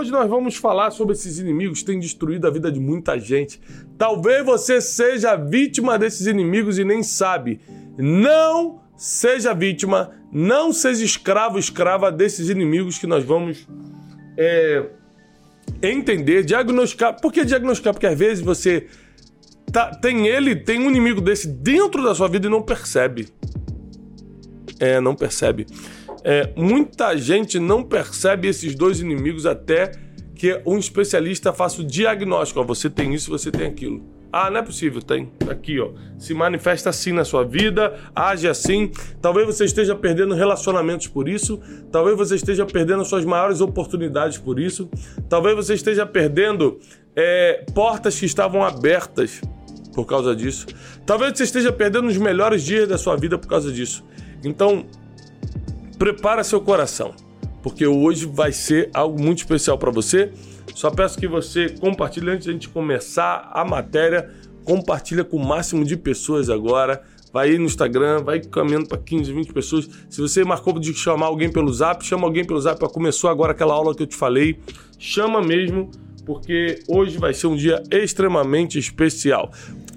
hoje nós vamos falar sobre esses inimigos que têm destruído a vida de muita gente. Talvez você seja vítima desses inimigos e nem sabe. Não seja vítima, não seja escravo, escrava desses inimigos que nós vamos é, entender, diagnosticar. Por que diagnosticar? Porque às vezes você tá, tem ele, tem um inimigo desse dentro da sua vida e não percebe. É, não percebe. É, muita gente não percebe esses dois inimigos até que um especialista faça o diagnóstico. Ó, você tem isso, você tem aquilo. Ah, não é possível, tem. Aqui, ó. Se manifesta assim na sua vida, age assim. Talvez você esteja perdendo relacionamentos por isso. Talvez você esteja perdendo suas maiores oportunidades por isso. Talvez você esteja perdendo é, portas que estavam abertas por causa disso. Talvez você esteja perdendo os melhores dias da sua vida por causa disso. Então, prepara seu coração, porque hoje vai ser algo muito especial para você. Só peço que você compartilhe antes de a gente começar a matéria, compartilha com o máximo de pessoas agora. Vai aí no Instagram, vai caminhando para 15, 20 pessoas. Se você marcou de chamar alguém pelo Zap, chama alguém pelo Zap. Começou agora aquela aula que eu te falei. Chama mesmo, porque hoje vai ser um dia extremamente especial.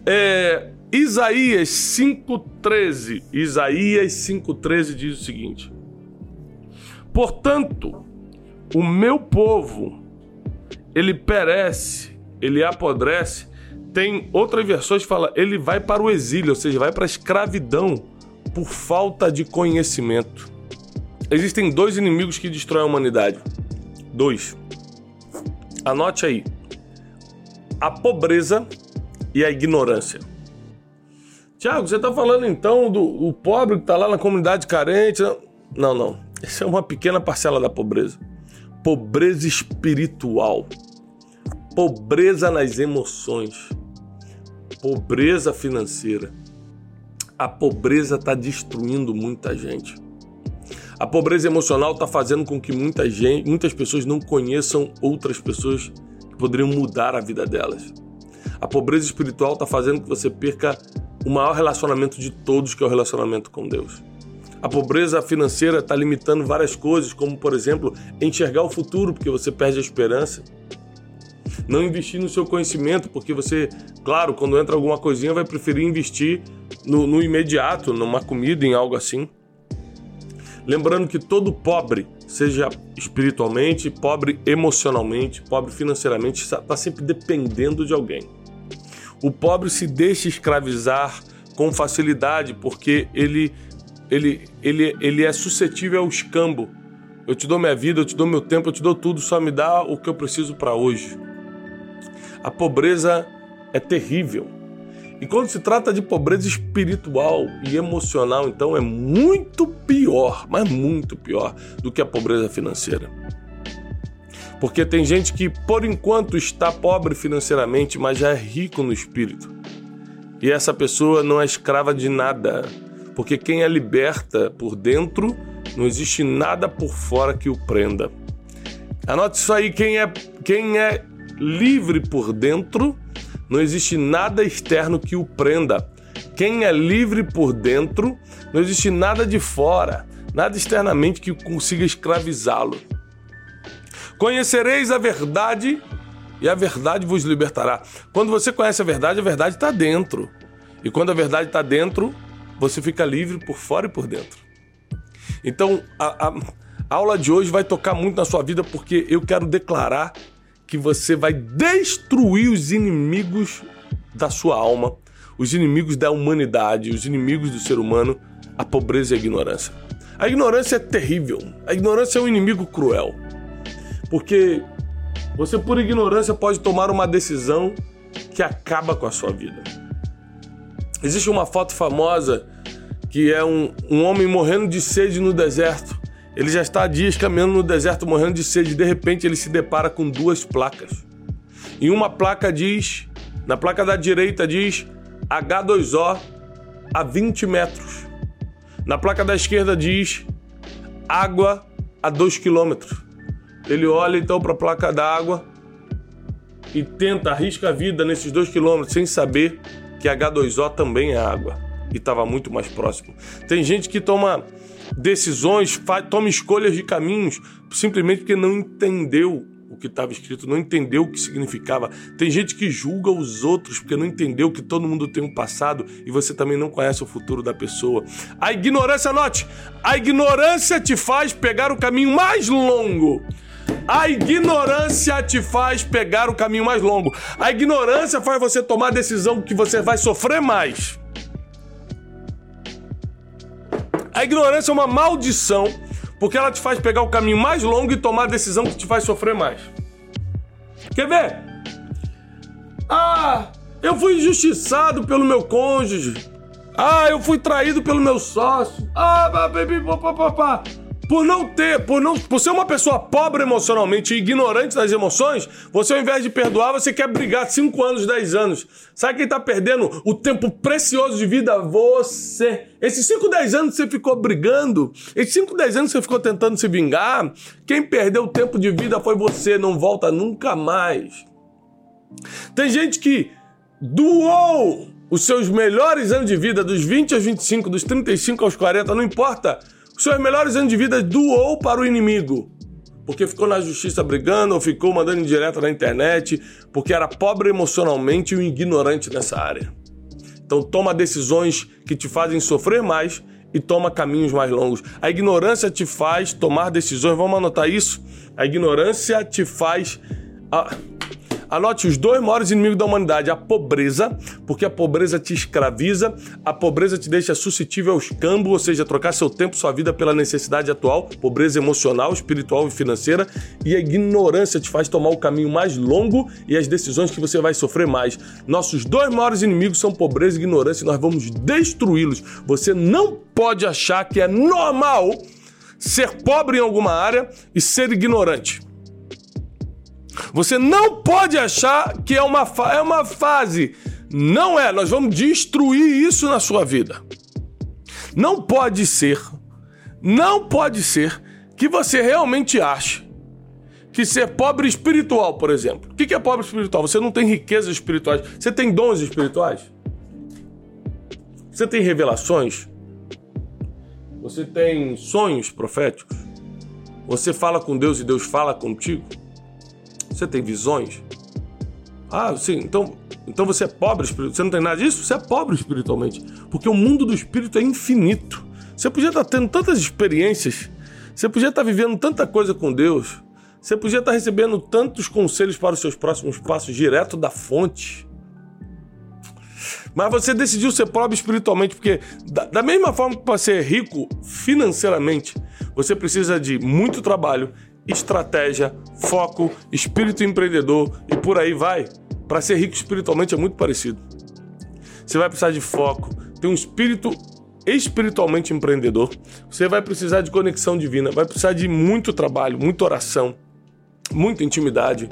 É, Isaías 5,13. Isaías 5,13 diz o seguinte: Portanto, o meu povo, ele perece, ele apodrece. Tem outras versões que fala, ele vai para o exílio, ou seja, vai para a escravidão por falta de conhecimento. Existem dois inimigos que destroem a humanidade. Dois. Anote aí. A pobreza e a ignorância. Tiago, você está falando então do, do pobre que está lá na comunidade carente? Não, não. Essa é uma pequena parcela da pobreza. Pobreza espiritual. Pobreza nas emoções. Pobreza financeira. A pobreza está destruindo muita gente. A pobreza emocional está fazendo com que muita gente, muitas pessoas não conheçam outras pessoas que poderiam mudar a vida delas. A pobreza espiritual está fazendo que você perca o maior relacionamento de todos, que é o relacionamento com Deus. A pobreza financeira está limitando várias coisas, como por exemplo, enxergar o futuro, porque você perde a esperança. Não investir no seu conhecimento, porque você, claro, quando entra alguma coisinha, vai preferir investir no, no imediato, numa comida, em algo assim. Lembrando que todo pobre, seja espiritualmente, pobre emocionalmente, pobre financeiramente, está sempre dependendo de alguém. O pobre se deixa escravizar com facilidade porque ele ele, ele, ele é suscetível ao escambo. Eu te dou minha vida, eu te dou meu tempo, eu te dou tudo, só me dá o que eu preciso para hoje. A pobreza é terrível. E quando se trata de pobreza espiritual e emocional, então é muito pior, mas muito pior do que a pobreza financeira. Porque tem gente que, por enquanto, está pobre financeiramente, mas já é rico no espírito. E essa pessoa não é escrava de nada porque quem é liberta por dentro, não existe nada por fora que o prenda. Anote isso aí, quem é, quem é livre por dentro, não existe nada externo que o prenda. Quem é livre por dentro, não existe nada de fora, nada externamente que consiga escravizá-lo. Conhecereis a verdade e a verdade vos libertará. Quando você conhece a verdade, a verdade está dentro. E quando a verdade está dentro, você fica livre por fora e por dentro. Então, a, a, a aula de hoje vai tocar muito na sua vida porque eu quero declarar que você vai destruir os inimigos da sua alma, os inimigos da humanidade, os inimigos do ser humano, a pobreza e a ignorância. A ignorância é terrível. A ignorância é um inimigo cruel. Porque você, por ignorância, pode tomar uma decisão que acaba com a sua vida. Existe uma foto famosa que é um, um homem morrendo de sede no deserto. Ele já está há dias caminhando no deserto morrendo de sede. De repente ele se depara com duas placas. Em uma placa diz, na placa da direita diz H2O a 20 metros. Na placa da esquerda diz água a 2 quilômetros. Ele olha então para a placa da água e tenta, arrisca a vida nesses 2 quilômetros sem saber que H2O também é água e estava muito mais próximo. Tem gente que toma decisões, faz, toma escolhas de caminhos simplesmente porque não entendeu o que estava escrito, não entendeu o que significava. Tem gente que julga os outros porque não entendeu que todo mundo tem um passado e você também não conhece o futuro da pessoa. A ignorância, note, a ignorância te faz pegar o caminho mais longo. A ignorância te faz pegar o caminho mais longo. A ignorância faz você tomar a decisão que você vai sofrer mais. A ignorância é uma maldição porque ela te faz pegar o caminho mais longo e tomar a decisão que te faz sofrer mais. Quer ver? Ah, eu fui injustiçado pelo meu cônjuge. Ah, eu fui traído pelo meu sócio. Ah, papapá por não ter, por não, por ser uma pessoa pobre emocionalmente e ignorante das emoções, você ao invés de perdoar, você quer brigar 5 anos, 10 anos. Sabe quem tá perdendo o tempo precioso de vida? Você. Esses 5, 10 anos você ficou brigando, esses 5, 10 anos você ficou tentando se vingar, quem perdeu o tempo de vida foi você, não volta nunca mais. Tem gente que doou os seus melhores anos de vida, dos 20 aos 25, dos 35 aos 40, não importa seus melhores anos de vida doou para o inimigo. Porque ficou na justiça brigando ou ficou mandando indireta na internet, porque era pobre emocionalmente e um ignorante nessa área. Então toma decisões que te fazem sofrer mais e toma caminhos mais longos. A ignorância te faz tomar decisões, vamos anotar isso? A ignorância te faz. Ah, Anote os dois maiores inimigos da humanidade: a pobreza, porque a pobreza te escraviza, a pobreza te deixa suscetível ao escambo, ou seja, trocar seu tempo, sua vida pela necessidade atual, pobreza emocional, espiritual e financeira, e a ignorância te faz tomar o caminho mais longo e as decisões que você vai sofrer mais. Nossos dois maiores inimigos são pobreza e ignorância e nós vamos destruí-los. Você não pode achar que é normal ser pobre em alguma área e ser ignorante. Você não pode achar que é uma, é uma fase. Não é. Nós vamos destruir isso na sua vida. Não pode ser, não pode ser que você realmente ache que ser pobre espiritual, por exemplo. O que é pobre espiritual? Você não tem riquezas espirituais. Você tem dons espirituais? Você tem revelações? Você tem sonhos proféticos? Você fala com Deus e Deus fala contigo? Você tem visões? Ah, sim, então, então você é pobre espiritualmente. Você não tem nada disso? Você é pobre espiritualmente. Porque o mundo do espírito é infinito. Você podia estar tendo tantas experiências. Você podia estar vivendo tanta coisa com Deus. Você podia estar recebendo tantos conselhos para os seus próximos passos direto da fonte. Mas você decidiu ser pobre espiritualmente, porque da, da mesma forma que para ser rico financeiramente, você precisa de muito trabalho estratégia, foco, espírito empreendedor e por aí vai. Para ser rico espiritualmente é muito parecido. Você vai precisar de foco, ter um espírito espiritualmente empreendedor. Você vai precisar de conexão divina, vai precisar de muito trabalho, muita oração, muita intimidade.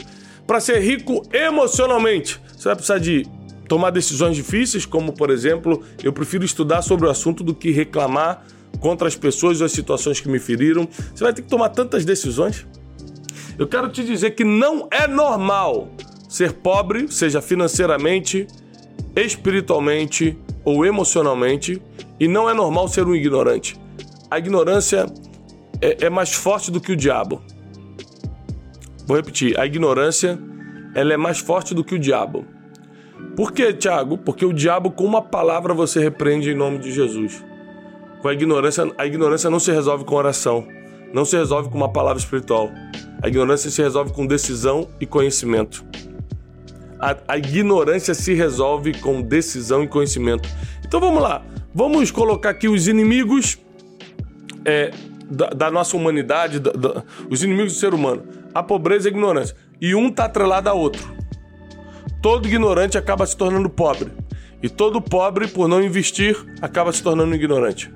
Para ser rico emocionalmente, você vai precisar de tomar decisões difíceis, como por exemplo, eu prefiro estudar sobre o assunto do que reclamar contra as pessoas ou as situações que me feriram. Você vai ter que tomar tantas decisões. Eu quero te dizer que não é normal ser pobre, seja financeiramente, espiritualmente ou emocionalmente, e não é normal ser um ignorante. A ignorância é, é mais forte do que o diabo. Vou repetir, a ignorância ela é mais forte do que o diabo. Por quê, Tiago? Porque o diabo, com uma palavra, você repreende em nome de Jesus. Com a ignorância, a ignorância não se resolve com oração, não se resolve com uma palavra espiritual. A ignorância se resolve com decisão e conhecimento. A, a ignorância se resolve com decisão e conhecimento. Então vamos lá, vamos colocar aqui os inimigos é, da, da, nossa humanidade, da, da, os inimigos do ser humano, a pobreza e a ignorância. E um está atrelado a outro. Todo ignorante acaba se tornando pobre. E todo pobre, por não investir, acaba se tornando ignorante.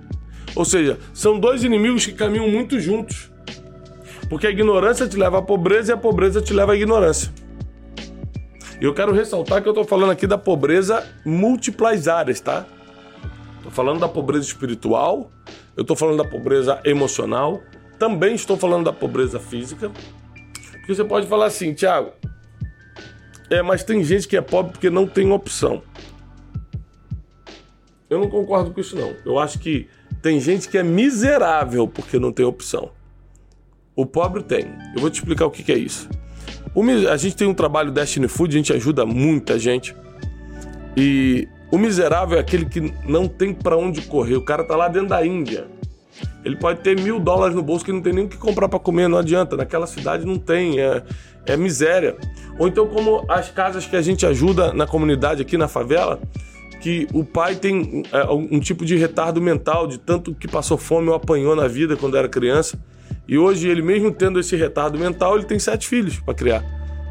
Ou seja, são dois inimigos que caminham muito juntos. Porque a ignorância te leva à pobreza e a pobreza te leva à ignorância. E eu quero ressaltar que eu estou falando aqui da pobreza múltiplas áreas, tá? Estou falando da pobreza espiritual, eu estou falando da pobreza emocional, também estou falando da pobreza física. Porque você pode falar assim, Tiago, é, mas tem gente que é pobre porque não tem opção. Eu não concordo com isso, não. Eu acho que tem gente que é miserável porque não tem opção. O pobre tem. Eu vou te explicar o que, é isso. O, a gente tem um trabalho Destiny Food, a gente ajuda muita gente. E o miserável é aquele que não tem para onde correr. O cara tá lá dentro da Índia. Ele pode ter mil dólares no bolso que não tem nem o que comprar para comer, não adianta. Naquela cidade não tem, é, é miséria. Ou então, como as casas que a gente ajuda na comunidade aqui na favela, que o pai tem é, um tipo de retardo mental, de tanto que passou fome ou apanhou na vida quando era criança. E hoje, ele mesmo tendo esse retardo mental, ele tem sete filhos para criar.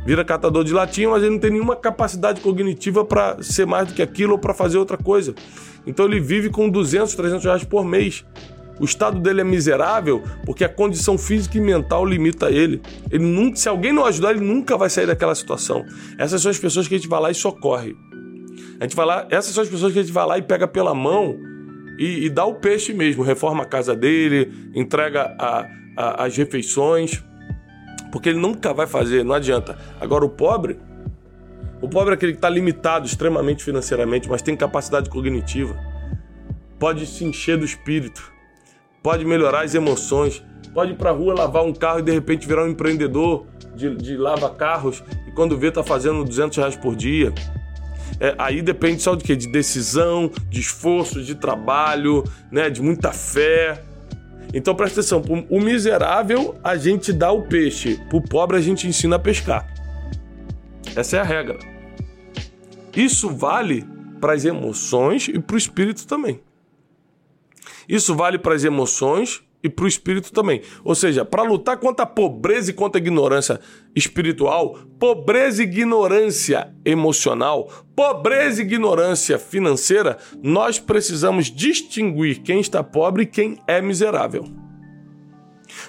Vira catador de latinha, mas ele não tem nenhuma capacidade cognitiva para ser mais do que aquilo ou para fazer outra coisa. Então ele vive com 200, 300 reais por mês. O estado dele é miserável porque a condição física e mental limita ele. Ele nunca, se alguém não ajudar, ele nunca vai sair daquela situação. Essas são as pessoas que a gente vai lá e socorre. A gente vai lá, essas são as pessoas que a gente vai lá e pega pela mão e, e dá o peixe mesmo, reforma a casa dele, entrega a, a, as refeições, porque ele nunca vai fazer, não adianta. Agora o pobre, o pobre é aquele que está limitado extremamente financeiramente, mas tem capacidade cognitiva, pode se encher do espírito, pode melhorar as emoções, pode ir para a rua lavar um carro e de repente virar um empreendedor de, de lava-carros e quando vê está fazendo 200 reais por dia. É, aí depende só de quê? De decisão, de esforço, de trabalho, né? de muita fé. Então presta atenção, o miserável a gente dá o peixe, pro pobre a gente ensina a pescar. Essa é a regra. Isso vale para as emoções e para o espírito também. Isso vale para as emoções e para o espírito também. Ou seja, para lutar contra a pobreza e contra a ignorância espiritual, pobreza e ignorância emocional, pobreza e ignorância financeira, nós precisamos distinguir quem está pobre e quem é miserável.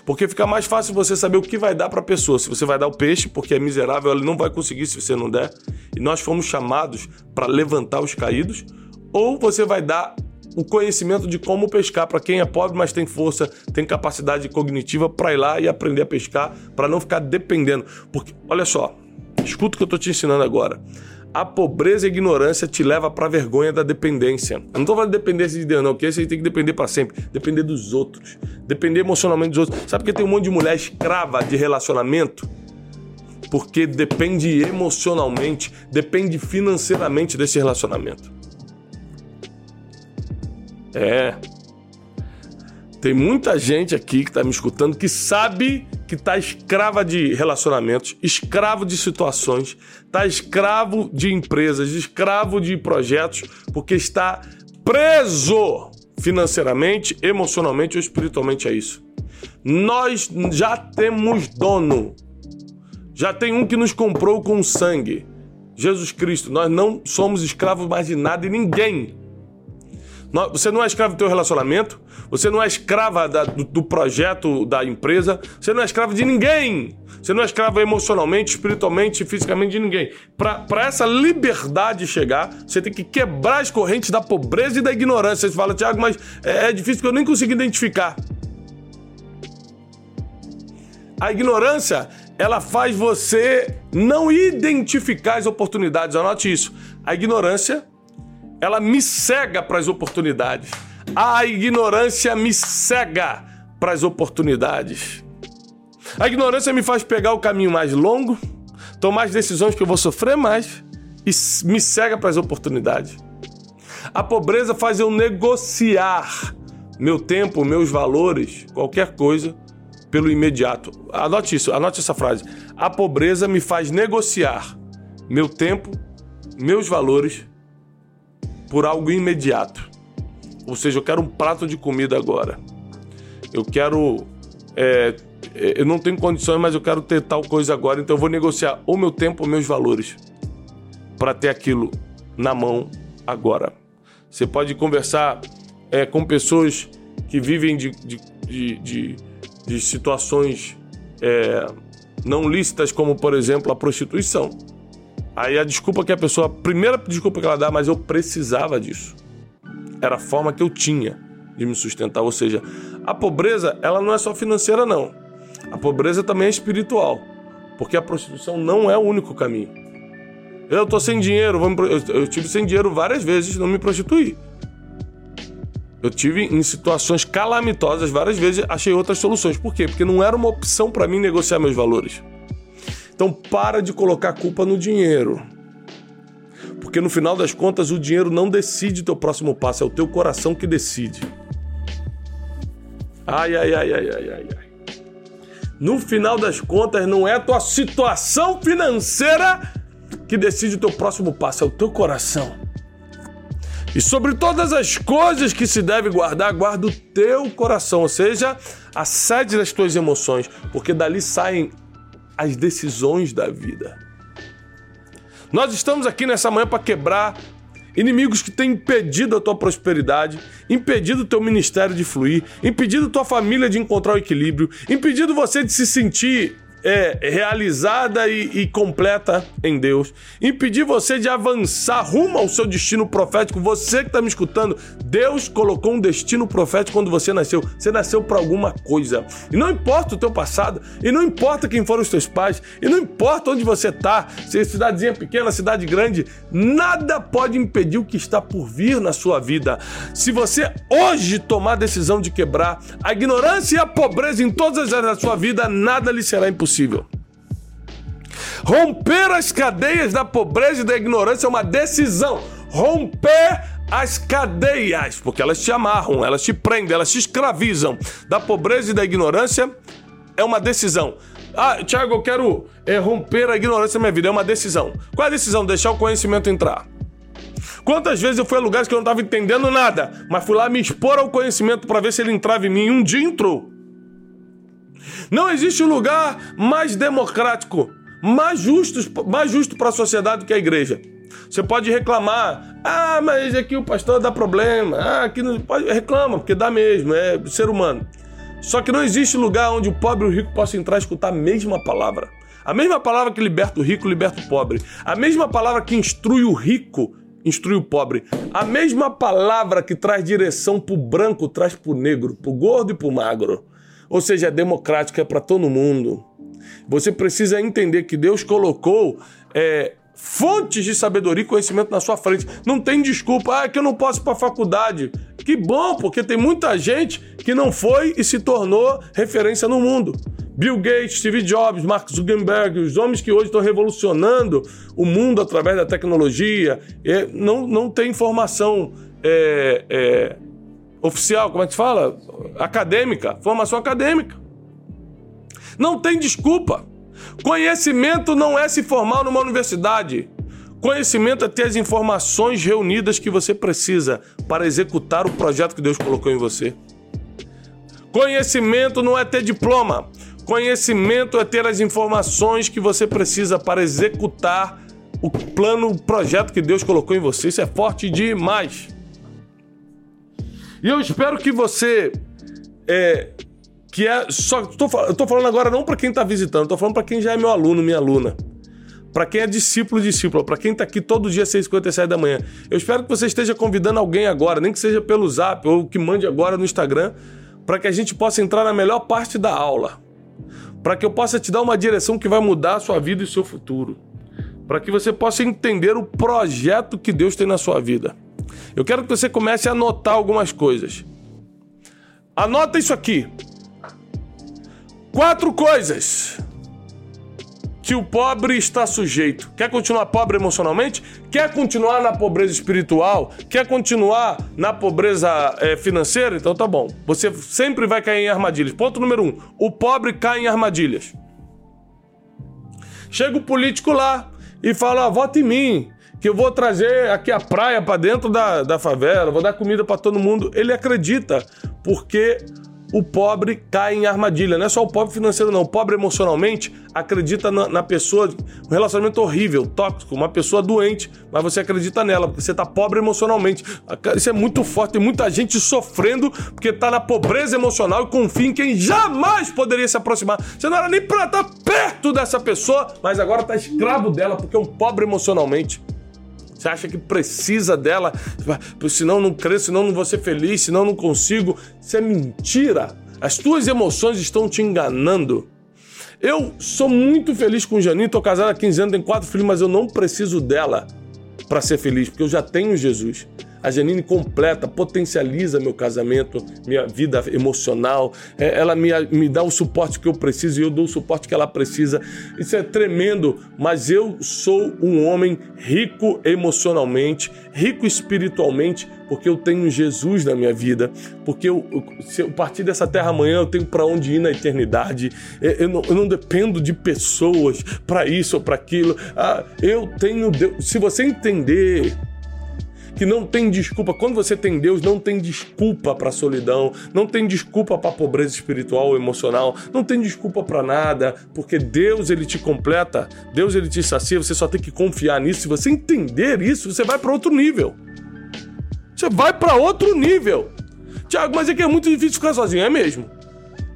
Porque fica mais fácil você saber o que vai dar para a pessoa. Se você vai dar o peixe, porque é miserável, ele não vai conseguir se você não der. E nós fomos chamados para levantar os caídos. Ou você vai dar o conhecimento de como pescar para quem é pobre, mas tem força, tem capacidade cognitiva para ir lá e aprender a pescar, para não ficar dependendo. Porque, olha só, escuta o que eu estou te ensinando agora. A pobreza e a ignorância te leva para a vergonha da dependência. Eu não estou falando de dependência de Deus, não, porque você tem que depender para sempre. Depender dos outros. Depender emocionalmente dos outros. Sabe por que tem um monte de mulher escrava de relacionamento? Porque depende emocionalmente, depende financeiramente desse relacionamento. É. Tem muita gente aqui que está me escutando que sabe que está escrava de relacionamentos, escravo de situações, está escravo de empresas, escravo de projetos, porque está preso financeiramente, emocionalmente ou espiritualmente a isso. Nós já temos dono. Já tem um que nos comprou com sangue. Jesus Cristo. Nós não somos escravos mais de nada e ninguém. Você não é escravo do teu relacionamento, você não é escrava da, do, do, projeto da empresa, você não é escravo de ninguém. Você não é escravo emocionalmente, espiritualmente, fisicamente de ninguém. Para essa liberdade chegar, você tem que quebrar as correntes da pobreza e da ignorância. Você fala, Tiago, mas é, é difícil que eu nem consigo identificar. A ignorância, ela faz você não identificar as oportunidades. Anote isso. A ignorância ela me cega para as oportunidades. A ignorância me cega para as oportunidades. A ignorância me faz pegar o caminho mais longo, tomar as decisões que eu vou sofrer mais e me cega para as oportunidades. A pobreza faz eu negociar meu tempo, meus valores, qualquer coisa pelo imediato. Anote isso, anote essa frase. A pobreza me faz negociar meu tempo, meus valores por algo imediato. Ou seja, eu quero um prato de comida agora. Eu quero. É, é, eu não tenho condições, mas eu quero ter tal coisa agora, então eu vou negociar o meu tempo, os meus valores, para ter aquilo na mão agora. Você pode conversar é, com pessoas que vivem de, de, de, de, de situações é, não lícitas, como por exemplo a prostituição. Aí a desculpa que a pessoa, a primeira desculpa que ela dá, mas eu precisava disso. Era a forma que eu tinha de me sustentar, ou seja, a pobreza, ela não é só financeira não. A pobreza também é espiritual, porque a prostituição não é o único caminho. Eu tô sem dinheiro, eu tive sem dinheiro várias vezes, não me prostituí. Eu tive em situações calamitosas várias vezes, achei outras soluções. Por quê? Porque não era uma opção para mim negociar meus valores. Então para de colocar culpa no dinheiro. Porque no final das contas o dinheiro não decide teu próximo passo, é o teu coração que decide. Ai, ai, ai, ai, ai, ai, ai. No final das contas, não é a tua situação financeira que decide o teu próximo passo, é o teu coração. E sobre todas as coisas que se deve guardar, guarda o teu coração, ou seja, a sede das tuas emoções, porque dali saem as decisões da vida. Nós estamos aqui nessa manhã para quebrar inimigos que têm impedido a tua prosperidade, impedido o teu ministério de fluir, impedido tua família de encontrar o equilíbrio, impedido você de se sentir é, realizada e, e, completa em Deus, impedir você de avançar rumo ao seu destino profético. Você que está me escutando, Deus colocou um destino profético quando você nasceu. Você nasceu para alguma coisa. E não importa o teu passado, e não importa quem foram os teus pais, e não importa onde você está, se é cidadezinha pequena, cidade grande, nada pode impedir o que está por vir na sua vida. Se você hoje tomar a decisão de quebrar a ignorância e a pobreza em todas as áreas da sua vida, nada lhe será impossível possível. Romper as cadeias da pobreza e da ignorância é uma decisão. Romper as cadeias, porque elas te amarram, elas te prendem, elas te escravizam. Da pobreza e da ignorância é uma decisão. Ah, Tiago, eu quero é, romper a ignorância da minha vida. É uma decisão. Qual é a decisão? Deixar o conhecimento entrar. Quantas vezes eu fui a lugares que eu não estava entendendo nada, mas fui lá me expor ao conhecimento para ver se ele entrava em mim. Um dia entrou. Não existe lugar mais democrático, mais justo, mais justo para a sociedade do que a igreja. Você pode reclamar, ah, mas aqui o pastor dá problema, ah, aqui não pode reclama porque dá mesmo, é ser humano. Só que não existe lugar onde o pobre e o rico possam entrar e escutar a mesma palavra. A mesma palavra que liberta o rico, liberta o pobre. A mesma palavra que instrui o rico, instrui o pobre. A mesma palavra que traz direção para o branco, traz para o negro, para o gordo e para o magro ou seja, é democrático, é para todo mundo. Você precisa entender que Deus colocou é, fontes de sabedoria e conhecimento na sua frente. Não tem desculpa, ah, é que eu não posso ir para a faculdade. Que bom, porque tem muita gente que não foi e se tornou referência no mundo. Bill Gates, Steve Jobs, Mark Zuckerberg, os homens que hoje estão revolucionando o mundo através da tecnologia, é, não, não tem formação é, é, oficial, como é que se fala? Acadêmica, formação acadêmica. Não tem desculpa. Conhecimento não é se formar numa universidade. Conhecimento é ter as informações reunidas que você precisa para executar o projeto que Deus colocou em você. Conhecimento não é ter diploma. Conhecimento é ter as informações que você precisa para executar o plano, o projeto que Deus colocou em você. Isso é forte demais. E eu espero que você. É, que é. Só, tô, eu tô falando agora não para quem tá visitando, tô falando para quem já é meu aluno, minha aluna. Para quem é discípulo, discípula, para quem tá aqui todo dia às 6h57 da manhã. Eu espero que você esteja convidando alguém agora, nem que seja pelo zap ou que mande agora no Instagram, para que a gente possa entrar na melhor parte da aula. Para que eu possa te dar uma direção que vai mudar a sua vida e o seu futuro. Para que você possa entender o projeto que Deus tem na sua vida. Eu quero que você comece a anotar algumas coisas. Anota isso aqui. Quatro coisas que o pobre está sujeito. Quer continuar pobre emocionalmente? Quer continuar na pobreza espiritual? Quer continuar na pobreza é, financeira? Então tá bom. Você sempre vai cair em armadilhas. Ponto número um: o pobre cai em armadilhas. Chega o político lá e fala: ah, vota em mim que eu vou trazer aqui a praia para dentro da, da favela, vou dar comida para todo mundo. Ele acredita, porque o pobre cai em armadilha. Não é só o pobre financeiro, não. O pobre emocionalmente acredita na, na, pessoa, um relacionamento horrível, tóxico, uma pessoa doente, mas você acredita nela, porque você está pobre emocionalmente. Isso é muito forte. Tem muita gente sofrendo porque está na pobreza emocional e confia em quem jamais poderia se aproximar. Você não era nem para estar tá perto dessa pessoa, mas agora está escravo dela porque é um pobre emocionalmente. Você acha que precisa dela, senão não cresço, senão não vou ser feliz, senão não consigo. Isso é mentira. As tuas emoções estão te enganando. Eu sou muito feliz com Janine, tô casado há 15 anos, tenho quatro filhos, mas eu não preciso dela para ser feliz, porque eu já tenho Jesus. A Janine completa, potencializa meu casamento, minha vida emocional. É, ela me, me dá o suporte que eu preciso e eu dou o suporte que ela precisa. Isso é tremendo, mas eu sou um homem rico emocionalmente, rico espiritualmente, porque eu tenho Jesus na minha vida, porque eu, se eu partir dessa terra amanhã, eu tenho para onde ir na eternidade. Eu não, eu não dependo de pessoas para isso ou para aquilo. Ah, eu tenho Deus. Se você entender que não tem desculpa. Quando você tem Deus, não tem desculpa para solidão, não tem desculpa para pobreza espiritual ou emocional, não tem desculpa para nada, porque Deus ele te completa, Deus ele te sacia, você só tem que confiar nisso. Se você entender isso, você vai para outro nível. Você vai para outro nível. Tiago, mas é que é muito difícil ficar sozinho, é mesmo.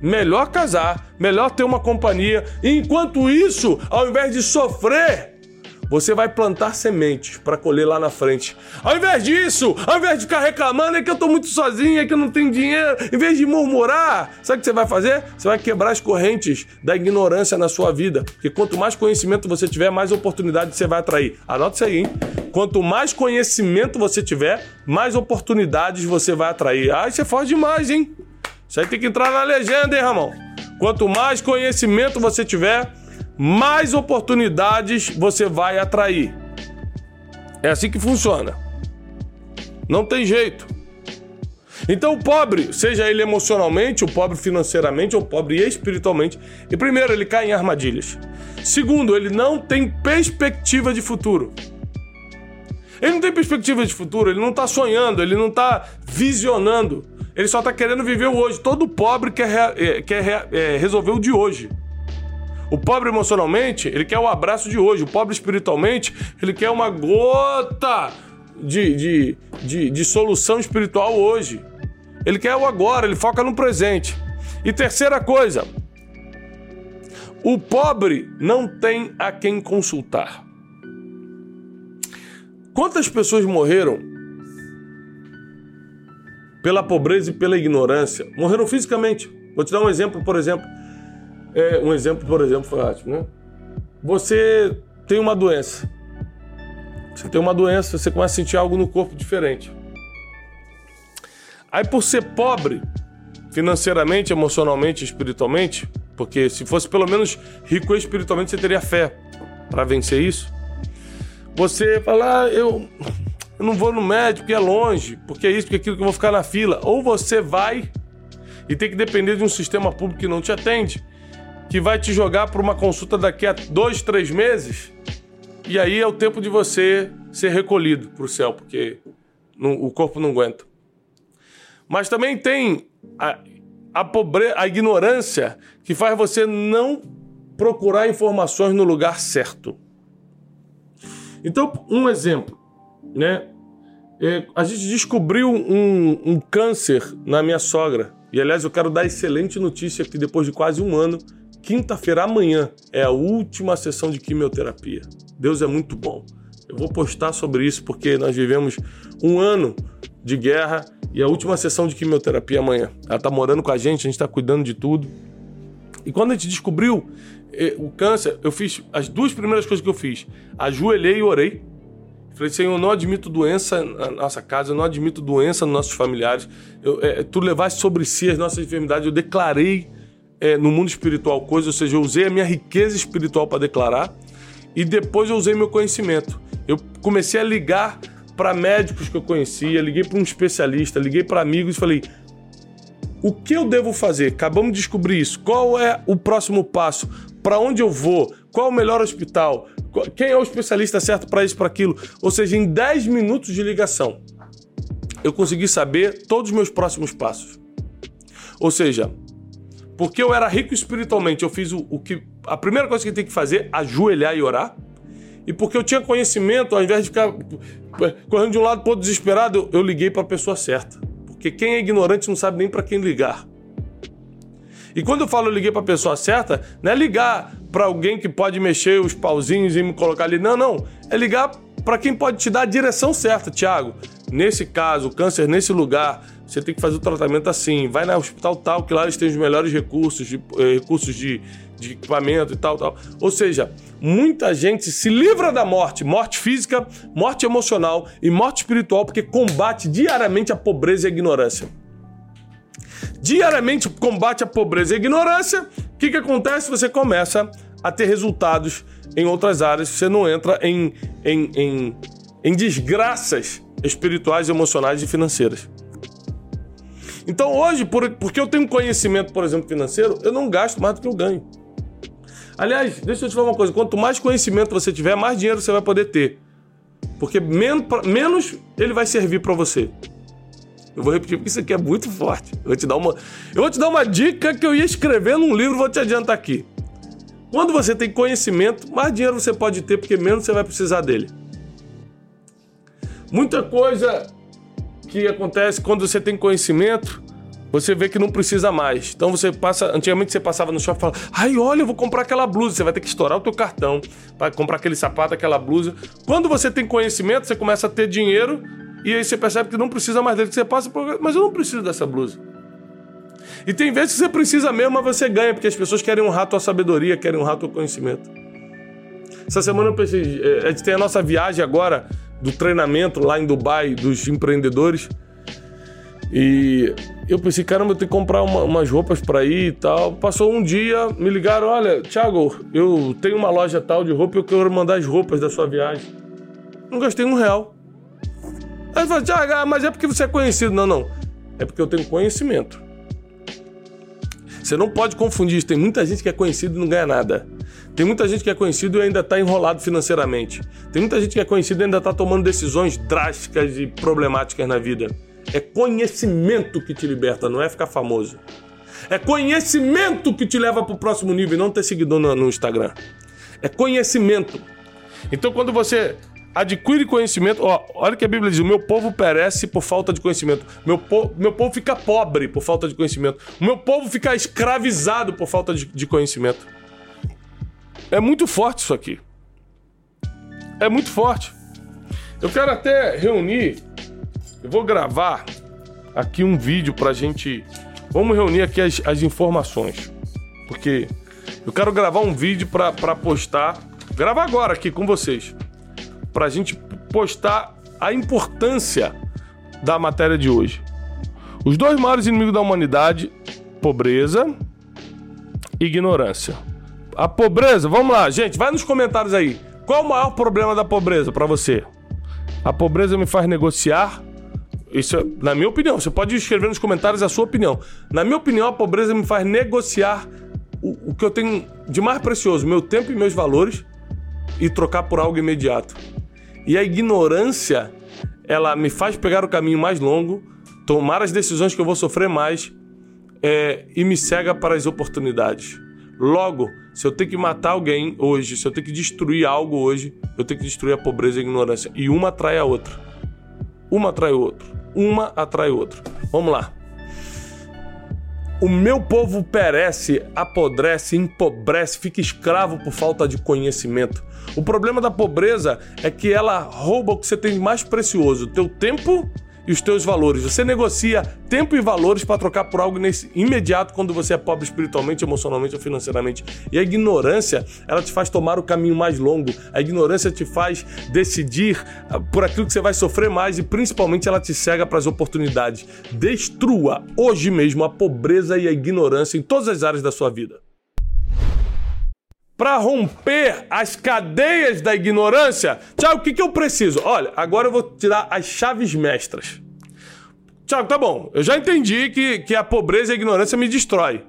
Melhor casar, melhor ter uma companhia. E enquanto isso, ao invés de sofrer, você vai plantar sementes para colher lá na frente. Ao invés disso, ao invés de ficar reclamando, é que eu tô muito sozinho, é que eu não tenho dinheiro, em vez de murmurar, sabe o que você vai fazer? Você vai quebrar as correntes da ignorância na sua vida. Porque quanto mais conhecimento você tiver, mais oportunidade você vai atrair. Anota isso aí, hein? Quanto mais conhecimento você tiver, mais oportunidades você vai atrair. Ah, isso é forte demais, hein? Isso aí tem que entrar na legenda, hein, Ramon? Quanto mais conhecimento você tiver, mais oportunidades você vai atrair. É assim que funciona. Não tem jeito. Então, o pobre, seja ele emocionalmente, o pobre financeiramente ou o pobre espiritualmente, e primeiro, ele cai em armadilhas. Segundo, ele não tem perspectiva de futuro. Ele não tem perspectiva de futuro, ele não está sonhando, ele não está visionando. Ele só está querendo viver o hoje. Todo pobre quer, é, quer é, resolver o de hoje. O pobre emocionalmente, ele quer o abraço de hoje. O pobre espiritualmente, ele quer uma gota de, de, de, de solução espiritual hoje. Ele quer o agora, ele foca no presente. E terceira coisa, o pobre não tem a quem consultar. Quantas pessoas morreram pela pobreza e pela ignorância? Morreram fisicamente. Vou te dar um exemplo, por exemplo. É, um exemplo, por exemplo, foi ótimo, né? Você tem uma doença. Você tem uma doença, você começa a sentir algo no corpo diferente. Aí, por ser pobre, financeiramente, emocionalmente, espiritualmente, porque se fosse pelo menos rico espiritualmente, você teria fé para vencer isso. Você fala, ah, eu, eu não vou no médico porque é longe, porque é isso, porque é aquilo que eu vou ficar na fila. Ou você vai e tem que depender de um sistema público que não te atende que vai te jogar para uma consulta daqui a dois, três meses, e aí é o tempo de você ser recolhido para o céu, porque o corpo não aguenta. Mas também tem a, a, pobre, a ignorância que faz você não procurar informações no lugar certo. Então, um exemplo, né? É, a gente descobriu um, um câncer na minha sogra. E aliás, eu quero dar excelente notícia que depois de quase um ano Quinta-feira, amanhã, é a última sessão de quimioterapia. Deus é muito bom. Eu vou postar sobre isso porque nós vivemos um ano de guerra e a última sessão de quimioterapia amanhã. Ela está morando com a gente, a gente está cuidando de tudo. E quando a gente descobriu eh, o câncer, eu fiz as duas primeiras coisas que eu fiz: ajoelhei e orei. Falei, Senhor, eu não admito doença na nossa casa, eu não admito doença nos nossos familiares. Eu, é, tu levaste sobre si as nossas enfermidades. Eu declarei é, no mundo espiritual coisas, ou seja, eu usei a minha riqueza espiritual para declarar e depois eu usei meu conhecimento. Eu comecei a ligar para médicos que eu conhecia, liguei para um especialista, liguei para amigos e falei: o que eu devo fazer? Acabamos de descobrir isso. Qual é o próximo passo? Para onde eu vou? Qual é o melhor hospital? Quem é o especialista certo para isso, para aquilo? Ou seja, em 10 minutos de ligação, eu consegui saber todos os meus próximos passos. Ou seja, porque eu era rico espiritualmente, eu fiz o, o que. A primeira coisa que tem que fazer, ajoelhar e orar. E porque eu tinha conhecimento, ao invés de ficar é, correndo de um lado para outro desesperado, eu, eu liguei para a pessoa certa. Porque quem é ignorante não sabe nem para quem ligar. E quando eu falo eu liguei para a pessoa certa, não é ligar para alguém que pode mexer os pauzinhos e me colocar ali. Não, não. É ligar para quem pode te dar a direção certa, Tiago. Nesse caso, câncer nesse lugar, você tem que fazer o tratamento assim. Vai no hospital tal, que lá eles têm os melhores recursos, de, eh, recursos de, de equipamento e tal, tal. Ou seja, muita gente se livra da morte, morte física, morte emocional e morte espiritual, porque combate diariamente a pobreza e a ignorância. Diariamente combate a pobreza e a ignorância. O que, que acontece? Você começa a ter resultados em outras áreas, você não entra em, em, em, em desgraças espirituais, emocionais e financeiras. Então hoje, por, porque eu tenho conhecimento, por exemplo, financeiro, eu não gasto mais do que eu ganho. Aliás, deixa eu te falar uma coisa: quanto mais conhecimento você tiver, mais dinheiro você vai poder ter. Porque menos, ele vai servir para você. Eu vou repetir porque isso aqui é muito forte. Eu vou te dar uma, eu vou te dar uma dica que eu ia escrever num livro, vou te adiantar aqui. Quando você tem conhecimento, mais dinheiro você pode ter, porque menos você vai precisar dele. Muita coisa que acontece quando você tem conhecimento, você vê que não precisa mais. Então você passa. Antigamente você passava no shopping e falava: Ai, olha, eu vou comprar aquela blusa. Você vai ter que estourar o teu cartão para comprar aquele sapato, aquela blusa. Quando você tem conhecimento, você começa a ter dinheiro e aí você percebe que não precisa mais dele. Você passa por. Mas eu não preciso dessa blusa. E tem vezes que você precisa mesmo, mas você ganha, porque as pessoas querem honrar a tua sabedoria, querem honrar o teu conhecimento. Essa semana eu pensei, é, a gente tem a nossa viagem agora do treinamento lá em Dubai dos empreendedores. E eu pensei, caramba, eu tenho que comprar uma, umas roupas para ir e tal. Passou um dia, me ligaram: olha, Thiago, eu tenho uma loja tal de roupa e eu quero mandar as roupas da sua viagem. Não gastei um real. Aí eu falei, Thiago, ah, mas é porque você é conhecido. Não, não. É porque eu tenho conhecimento. Você não pode confundir isso. Tem muita gente que é conhecido e não ganha nada. Tem muita gente que é conhecido e ainda está enrolado financeiramente. Tem muita gente que é conhecido e ainda está tomando decisões drásticas e problemáticas na vida. É conhecimento que te liberta, não é ficar famoso. É conhecimento que te leva para o próximo nível e não ter seguidor no, no Instagram. É conhecimento. Então, quando você adquire conhecimento. Ó, olha que a Bíblia diz: o meu povo perece por falta de conhecimento. Meu, po meu povo fica pobre por falta de conhecimento. O meu povo fica escravizado por falta de, de conhecimento. É muito forte isso aqui. É muito forte. Eu quero até reunir. Eu vou gravar aqui um vídeo pra gente. Vamos reunir aqui as, as informações. Porque eu quero gravar um vídeo pra, pra postar. Gravar agora aqui com vocês para a gente postar a importância da matéria de hoje. Os dois maiores inimigos da humanidade: pobreza e ignorância. A pobreza, vamos lá, gente, vai nos comentários aí. Qual o maior problema da pobreza para você? A pobreza me faz negociar. Isso é, na minha opinião. Você pode escrever nos comentários a sua opinião. Na minha opinião, a pobreza me faz negociar o, o que eu tenho de mais precioso, meu tempo e meus valores, e trocar por algo imediato. E a ignorância, ela me faz pegar o caminho mais longo, tomar as decisões que eu vou sofrer mais é, e me cega para as oportunidades. Logo, se eu tenho que matar alguém hoje, se eu tenho que destruir algo hoje, eu tenho que destruir a pobreza e a ignorância. E uma atrai a outra. Uma atrai o outro. Uma atrai o outro. Vamos lá. O meu povo perece, apodrece, empobrece, fica escravo por falta de conhecimento. O problema da pobreza é que ela rouba o que você tem de mais precioso, teu tempo e os teus valores. Você negocia tempo e valores para trocar por algo nesse, imediato quando você é pobre espiritualmente, emocionalmente ou financeiramente. E a ignorância, ela te faz tomar o caminho mais longo. A ignorância te faz decidir ah, por aquilo que você vai sofrer mais e principalmente ela te cega para as oportunidades. Destrua hoje mesmo a pobreza e a ignorância em todas as áreas da sua vida para romper as cadeias da ignorância. Tiago, o que, que eu preciso? Olha, agora eu vou tirar as chaves mestras. Tiago, tá bom, eu já entendi que, que a pobreza e a ignorância me destrói.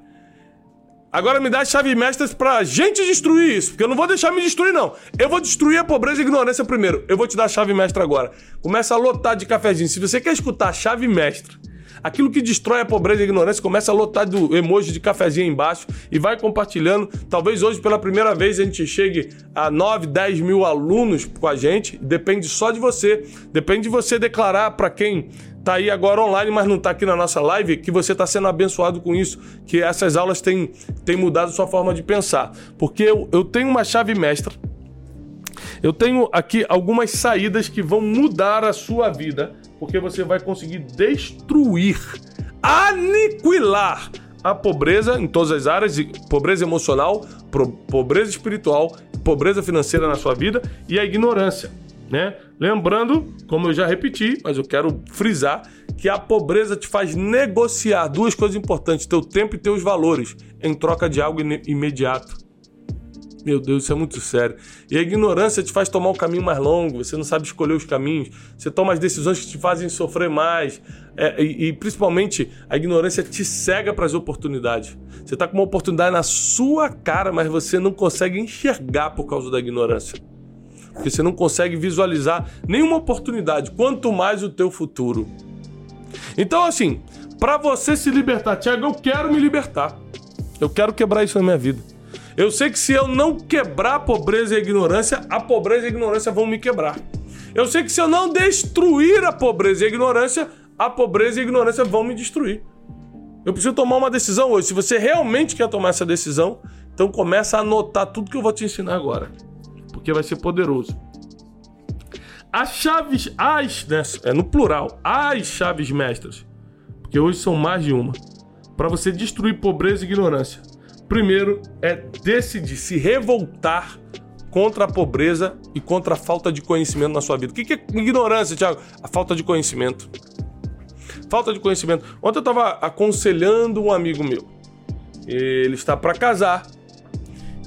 Agora me dá as chaves mestras pra gente destruir isso, porque eu não vou deixar me destruir, não. Eu vou destruir a pobreza e a ignorância primeiro. Eu vou te dar a chave mestra agora. Começa a lotar de cafezinho. Se você quer escutar a chave mestra Aquilo que destrói a pobreza e a ignorância começa a lotar do emoji de cafezinho embaixo e vai compartilhando. Talvez hoje, pela primeira vez, a gente chegue a 9, 10 mil alunos com a gente. Depende só de você. Depende de você declarar para quem tá aí agora online, mas não tá aqui na nossa live, que você está sendo abençoado com isso, que essas aulas têm, têm mudado sua forma de pensar. Porque eu, eu tenho uma chave mestra, eu tenho aqui algumas saídas que vão mudar a sua vida porque você vai conseguir destruir, aniquilar a pobreza em todas as áreas, pobreza emocional, pobreza espiritual, pobreza financeira na sua vida e a ignorância, né? Lembrando, como eu já repeti, mas eu quero frisar que a pobreza te faz negociar duas coisas importantes: teu tempo e teus valores, em troca de algo imediato. Meu Deus, isso é muito sério. E a ignorância te faz tomar um caminho mais longo, você não sabe escolher os caminhos, você toma as decisões que te fazem sofrer mais. É, e, e, principalmente, a ignorância te cega para as oportunidades. Você está com uma oportunidade na sua cara, mas você não consegue enxergar por causa da ignorância. Porque você não consegue visualizar nenhuma oportunidade, quanto mais o teu futuro. Então, assim, para você se libertar, Tiago, eu quero me libertar. Eu quero quebrar isso na minha vida. Eu sei que se eu não quebrar a pobreza e a ignorância, a pobreza e a ignorância vão me quebrar. Eu sei que se eu não destruir a pobreza e a ignorância, a pobreza e a ignorância vão me destruir. Eu preciso tomar uma decisão hoje. Se você realmente quer tomar essa decisão, então começa a anotar tudo que eu vou te ensinar agora, porque vai ser poderoso. As chaves, as, né, é no plural, as chaves mestras, porque hoje são mais de uma, para você destruir pobreza e ignorância. Primeiro é decidir se revoltar contra a pobreza e contra a falta de conhecimento na sua vida. O que é ignorância, Tiago? A falta de conhecimento. Falta de conhecimento. Ontem eu estava aconselhando um amigo meu. Ele está para casar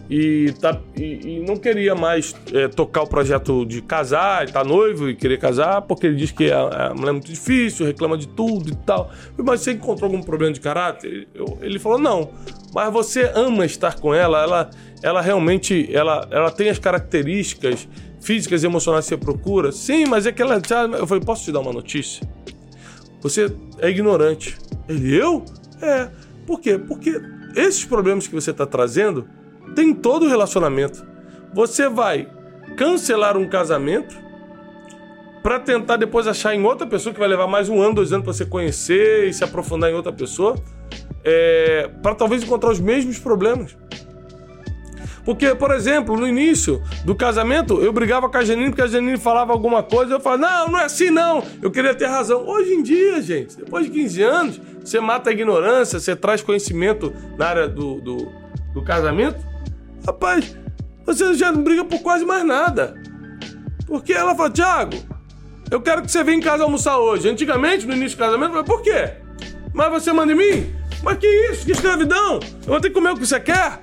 e, tá, e, e não queria mais é, tocar o projeto de casar, está noivo e querer casar, porque ele diz que a, a mulher é muito difícil, reclama de tudo e tal. Mas você encontrou algum problema de caráter? Eu, ele falou: não, mas você ama estar com ela, ela, ela realmente ela, ela tem as características físicas e emocionais que você procura. Sim, mas é que ela. Eu falei: posso te dar uma notícia? Você é ignorante. Ele, eu? É. Por quê? Porque esses problemas que você está trazendo tem todo o relacionamento. Você vai cancelar um casamento para tentar depois achar em outra pessoa que vai levar mais um ano, dois anos para você conhecer e se aprofundar em outra pessoa, é, para talvez encontrar os mesmos problemas. Porque, por exemplo, no início do casamento, eu brigava com a Janine porque a Janine falava alguma coisa, eu falava, não, não é assim não, eu queria ter razão. Hoje em dia, gente, depois de 15 anos, você mata a ignorância, você traz conhecimento na área do, do, do casamento, Rapaz, você já não briga por quase mais nada. Porque ela fala, Thiago, eu quero que você venha em casa almoçar hoje. Antigamente, no início do casamento, eu falei, por quê? Mas você manda em mim? Mas que isso? Que escravidão? Eu vou ter que comer o que você quer?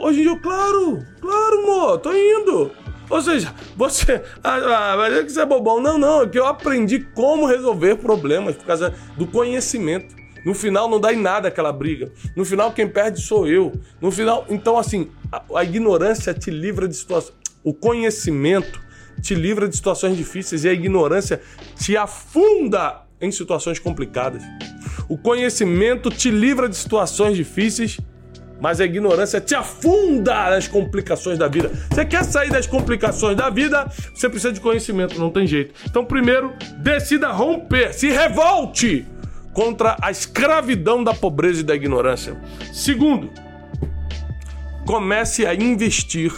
Hoje em dia, claro, claro, amor, tô indo. Ou seja, você. Ah, mas é que você é bobão. Não, não, é que eu aprendi como resolver problemas por causa do conhecimento. No final não dá em nada aquela briga. No final quem perde sou eu. No final, então assim, a, a ignorância te livra de situações, o conhecimento te livra de situações difíceis e a ignorância te afunda em situações complicadas. O conhecimento te livra de situações difíceis, mas a ignorância te afunda nas complicações da vida. Você quer sair das complicações da vida, você precisa de conhecimento, não tem jeito. Então, primeiro, decida romper, se revolte contra a escravidão da pobreza e da ignorância. Segundo, comece a investir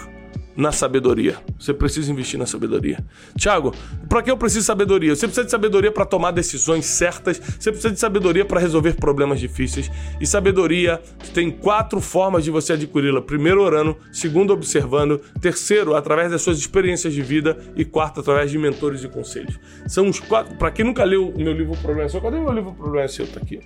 na sabedoria. Você precisa investir na sabedoria. Tiago, para que eu preciso de sabedoria? Você precisa de sabedoria para tomar decisões certas, você precisa de sabedoria para resolver problemas difíceis. E sabedoria tem quatro formas de você adquiri-la: primeiro, orando, segundo, observando, terceiro, através das suas experiências de vida e quarto, através de mentores e conselhos. São os quatro. Para quem nunca leu o meu livro Problema Seu, cadê meu livro Problema Seu? Tá aqui.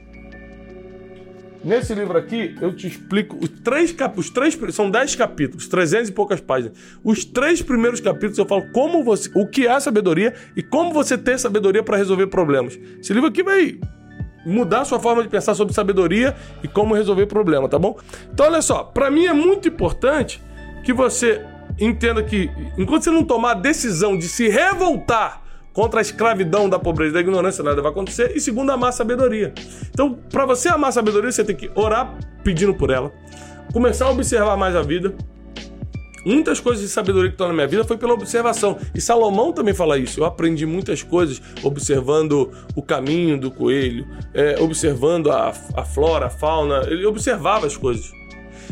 Nesse livro aqui, eu te explico os três capítulos, três, são dez capítulos, trezentos e poucas páginas. Os três primeiros capítulos eu falo como você, o que é sabedoria e como você ter sabedoria para resolver problemas. Esse livro aqui vai mudar sua forma de pensar sobre sabedoria e como resolver problema, tá bom? Então olha só, para mim é muito importante que você entenda que enquanto você não tomar a decisão de se revoltar contra a escravidão da pobreza e da ignorância, nada vai acontecer. E segundo, amar a sabedoria. Então, para você amar a sabedoria, você tem que orar pedindo por ela, começar a observar mais a vida. Muitas coisas de sabedoria que estão na minha vida foi pela observação. E Salomão também fala isso. Eu aprendi muitas coisas observando o caminho do coelho, é, observando a, a flora, a fauna. Ele observava as coisas.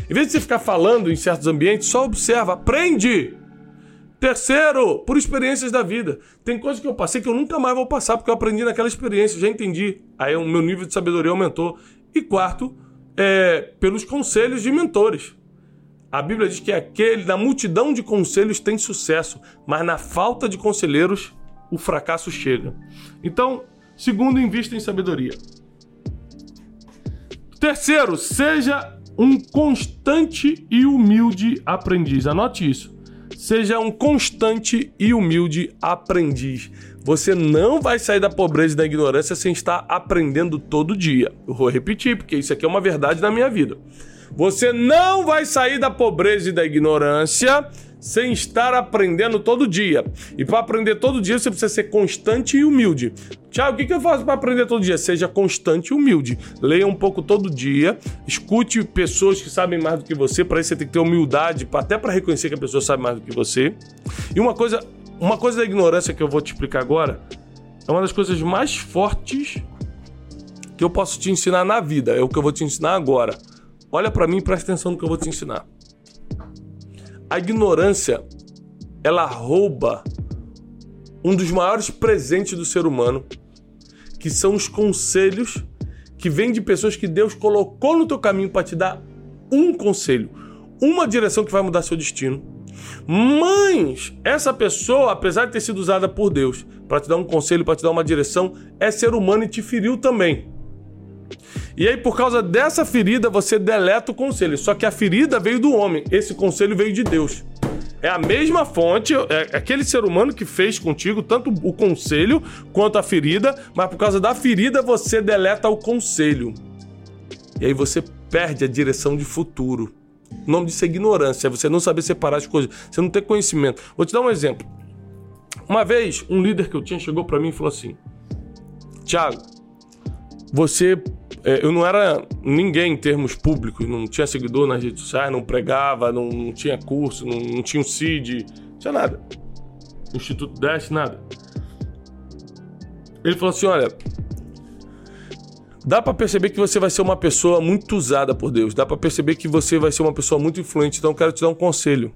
Em vez de você ficar falando em certos ambientes, só observa, aprende. Terceiro, por experiências da vida. Tem coisas que eu passei que eu nunca mais vou passar, porque eu aprendi naquela experiência, já entendi. Aí o meu nível de sabedoria aumentou. E quarto, é, pelos conselhos de mentores. A Bíblia diz que aquele, na multidão de conselhos tem sucesso, mas na falta de conselheiros o fracasso chega. Então, segundo, invista em sabedoria. Terceiro, seja um constante e humilde aprendiz. Anote isso. Seja um constante e humilde aprendiz. Você não vai sair da pobreza e da ignorância sem estar aprendendo todo dia. Eu vou repetir, porque isso aqui é uma verdade na minha vida. Você não vai sair da pobreza e da ignorância sem estar aprendendo todo dia. E para aprender todo dia, você precisa ser constante e humilde. Tiago, o que, eu faço para aprender todo dia? Seja constante e humilde. Leia um pouco todo dia, escute pessoas que sabem mais do que você, para isso você tem que ter humildade, até para reconhecer que a pessoa sabe mais do que você. E uma coisa, uma coisa da ignorância que eu vou te explicar agora, é uma das coisas mais fortes que eu posso te ensinar na vida, é o que eu vou te ensinar agora. Olha para mim e presta atenção no que eu vou te ensinar. A ignorância, ela rouba um dos maiores presentes do ser humano, que são os conselhos que vêm de pessoas que Deus colocou no teu caminho para te dar um conselho, uma direção que vai mudar seu destino. Mas essa pessoa, apesar de ter sido usada por Deus para te dar um conselho, para te dar uma direção, é ser humano e te feriu também. E aí, por causa dessa ferida, você deleta o conselho. Só que a ferida veio do homem, esse conselho veio de Deus. É a mesma fonte, é aquele ser humano que fez contigo tanto o conselho quanto a ferida, mas por causa da ferida você deleta o conselho. E aí você perde a direção de futuro. O nome disso é ignorância, é você não saber separar as coisas, você não ter conhecimento. Vou te dar um exemplo. Uma vez, um líder que eu tinha chegou para mim e falou assim: Tiago, você. É, eu não era ninguém em termos públicos, não tinha seguidor nas redes sociais, não pregava, não, não tinha curso, não, não, tinha um CID, não tinha nada. Instituto Dash, nada. Ele falou assim: olha. Dá para perceber que você vai ser uma pessoa muito usada por Deus. Dá para perceber que você vai ser uma pessoa muito influente. Então, eu quero te dar um conselho.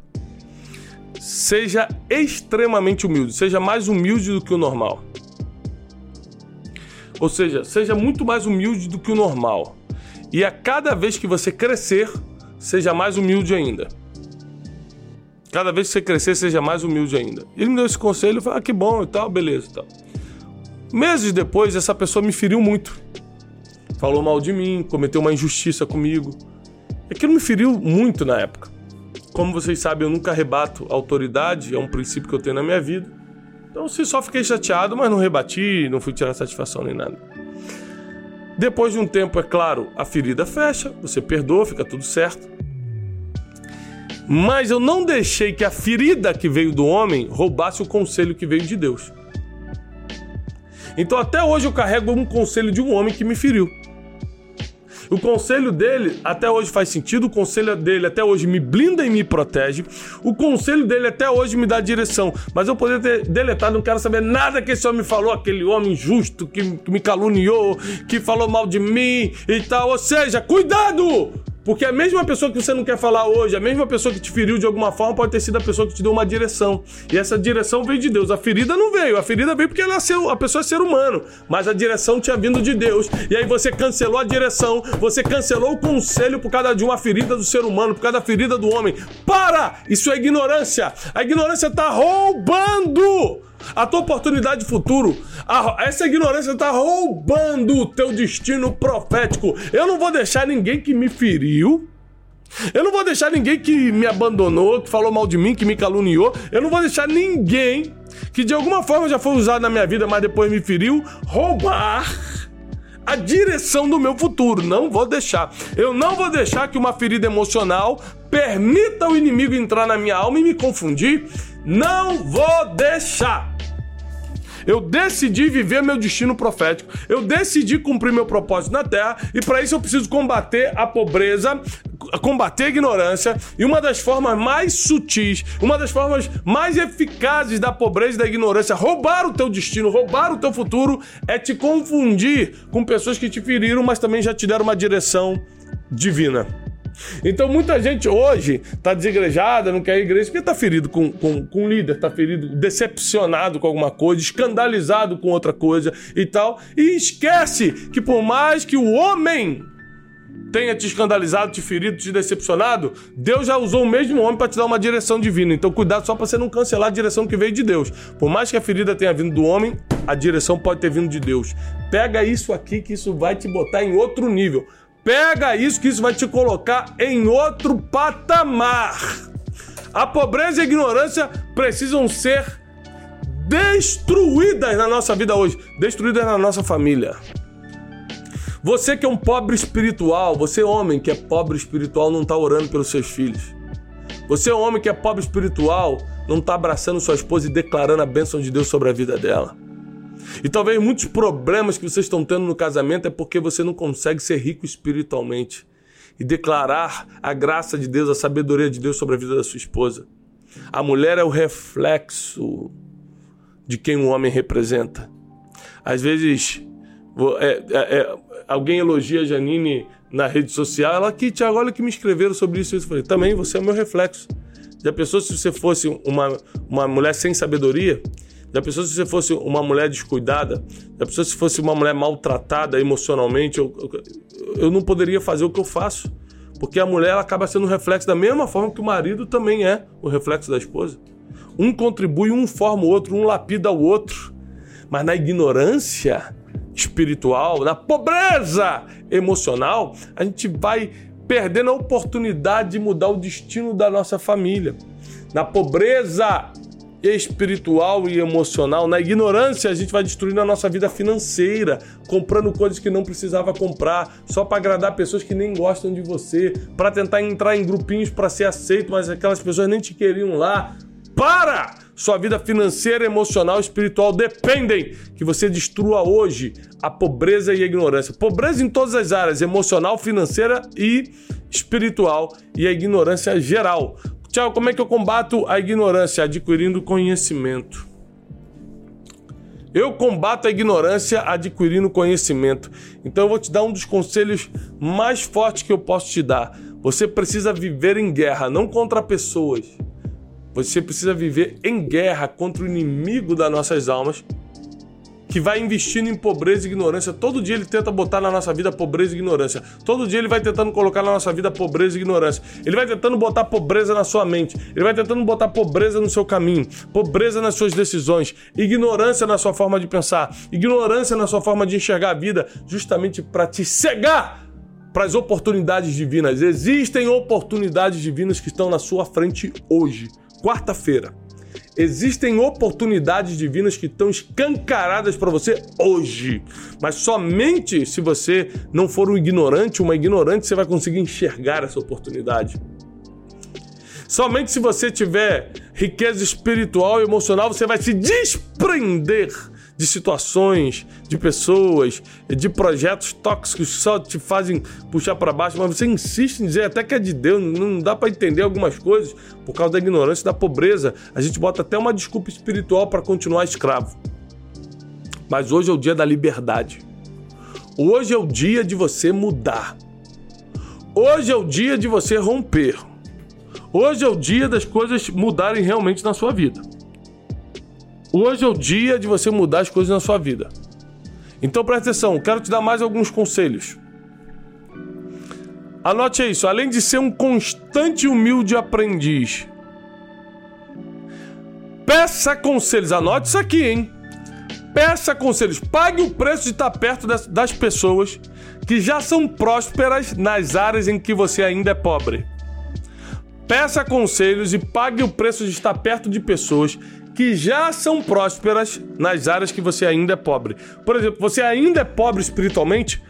Seja extremamente humilde. Seja mais humilde do que o normal. Ou seja, seja muito mais humilde do que o normal. E a cada vez que você crescer, seja mais humilde ainda. Cada vez que você crescer, seja mais humilde ainda. Ele me deu esse conselho, eu falei, ah, que bom e tal, beleza e tal. Meses depois, essa pessoa me feriu muito. Falou mal de mim, cometeu uma injustiça comigo. Aquilo me feriu muito na época. Como vocês sabem, eu nunca rebato autoridade, é um princípio que eu tenho na minha vida. Então, se só fiquei chateado, mas não rebati, não fui tirar satisfação nem nada. Depois de um tempo, é claro, a ferida fecha, você perdoa, fica tudo certo. Mas eu não deixei que a ferida que veio do homem roubasse o conselho que veio de Deus. Então, até hoje, eu carrego um conselho de um homem que me feriu. O conselho dele até hoje faz sentido, o conselho dele até hoje me blinda e me protege, o conselho dele até hoje me dá direção, mas eu poderia ter deletado, não quero saber nada que esse homem falou, aquele homem justo que, que me caluniou, que falou mal de mim e tal. Ou seja, cuidado! Porque a mesma pessoa que você não quer falar hoje, a mesma pessoa que te feriu de alguma forma, pode ter sido a pessoa que te deu uma direção. E essa direção veio de Deus. A ferida não veio. A ferida veio porque ela é a pessoa é ser humano. Mas a direção tinha vindo de Deus. E aí você cancelou a direção, você cancelou o conselho por causa de uma ferida do ser humano, por causa da ferida do homem. Para! Isso é ignorância. A ignorância está roubando a tua oportunidade de futuro. A, essa ignorância está roubando o teu destino profético. Eu não vou deixar ninguém que me feriu. Eu não vou deixar ninguém que me abandonou, que falou mal de mim, que me caluniou. Eu não vou deixar ninguém que de alguma forma já foi usado na minha vida, mas depois me feriu, roubar a direção do meu futuro. Não vou deixar. Eu não vou deixar que uma ferida emocional permita o inimigo entrar na minha alma e me confundir. Não vou deixar. Eu decidi viver meu destino profético. Eu decidi cumprir meu propósito na terra e para isso eu preciso combater a pobreza, combater a ignorância. E uma das formas mais sutis, uma das formas mais eficazes da pobreza e da ignorância, roubar o teu destino, roubar o teu futuro, é te confundir com pessoas que te feriram, mas também já te deram uma direção divina. Então muita gente hoje está desigrejada, não quer ir à igreja, porque está ferido com, com, com um líder, está ferido, decepcionado com alguma coisa, escandalizado com outra coisa e tal, e esquece que por mais que o homem tenha te escandalizado, te ferido, te decepcionado, Deus já usou o mesmo homem para te dar uma direção divina. Então cuidado só para você não cancelar a direção que veio de Deus. Por mais que a ferida tenha vindo do homem, a direção pode ter vindo de Deus. Pega isso aqui que isso vai te botar em outro nível. Pega isso que isso vai te colocar em outro patamar. A pobreza e a ignorância precisam ser destruídas na nossa vida hoje, destruídas na nossa família. Você que é um pobre espiritual, você homem que é pobre espiritual não está orando pelos seus filhos. Você homem que é pobre espiritual não está abraçando sua esposa e declarando a bênção de Deus sobre a vida dela. E talvez muitos problemas que vocês estão tendo no casamento é porque você não consegue ser rico espiritualmente e declarar a graça de Deus, a sabedoria de Deus sobre a vida da sua esposa. A mulher é o reflexo de quem o homem representa. Às vezes, é, é, é, alguém elogia a Janine na rede social, ela aqui, Tiago, olha que me escreveram sobre isso. Eu falei, também você é o meu reflexo. Já pensou se você fosse uma, uma mulher sem sabedoria? Já pensou se você fosse uma mulher descuidada? Já pensou se fosse uma mulher maltratada emocionalmente? Eu, eu, eu não poderia fazer o que eu faço. Porque a mulher ela acaba sendo um reflexo da mesma forma que o marido também é o reflexo da esposa. Um contribui, um forma o outro, um lapida o outro. Mas na ignorância espiritual, na pobreza emocional, a gente vai perdendo a oportunidade de mudar o destino da nossa família. Na pobreza espiritual e emocional, na ignorância, a gente vai destruindo a nossa vida financeira, comprando coisas que não precisava comprar, só para agradar pessoas que nem gostam de você, para tentar entrar em grupinhos para ser aceito, mas aquelas pessoas nem te queriam lá. Para! Sua vida financeira, emocional e espiritual dependem que você destrua hoje a pobreza e a ignorância. Pobreza em todas as áreas, emocional, financeira e espiritual, e a ignorância geral. Tchau, como é que eu combato a ignorância? Adquirindo conhecimento. Eu combato a ignorância adquirindo conhecimento. Então eu vou te dar um dos conselhos mais fortes que eu posso te dar. Você precisa viver em guerra, não contra pessoas. Você precisa viver em guerra contra o inimigo das nossas almas, que vai investindo em pobreza e ignorância. Todo dia ele tenta botar na nossa vida pobreza e ignorância. Todo dia ele vai tentando colocar na nossa vida pobreza e ignorância. Ele vai tentando botar pobreza na sua mente. Ele vai tentando botar pobreza no seu caminho, pobreza nas suas decisões, ignorância na sua forma de pensar, ignorância na sua forma de enxergar a vida, justamente para te cegar para as oportunidades divinas. Existem oportunidades divinas que estão na sua frente hoje, quarta-feira. Existem oportunidades divinas que estão escancaradas para você hoje, mas somente se você não for um ignorante, uma ignorante, você vai conseguir enxergar essa oportunidade. Somente se você tiver riqueza espiritual e emocional, você vai se desprender de situações, de pessoas, de projetos tóxicos que só te fazem puxar para baixo, mas você insiste em dizer até que é de Deus, não dá para entender algumas coisas por causa da ignorância, da pobreza. A gente bota até uma desculpa espiritual para continuar escravo. Mas hoje é o dia da liberdade. Hoje é o dia de você mudar. Hoje é o dia de você romper. Hoje é o dia das coisas mudarem realmente na sua vida. Hoje é o dia de você mudar as coisas na sua vida. Então presta atenção, quero te dar mais alguns conselhos. Anote isso, além de ser um constante e humilde aprendiz, peça conselhos. Anote isso aqui, hein? Peça conselhos. Pague o preço de estar perto das, das pessoas que já são prósperas nas áreas em que você ainda é pobre. Peça conselhos e pague o preço de estar perto de pessoas que já são prósperas nas áreas que você ainda é pobre. Por exemplo, você ainda é pobre espiritualmente,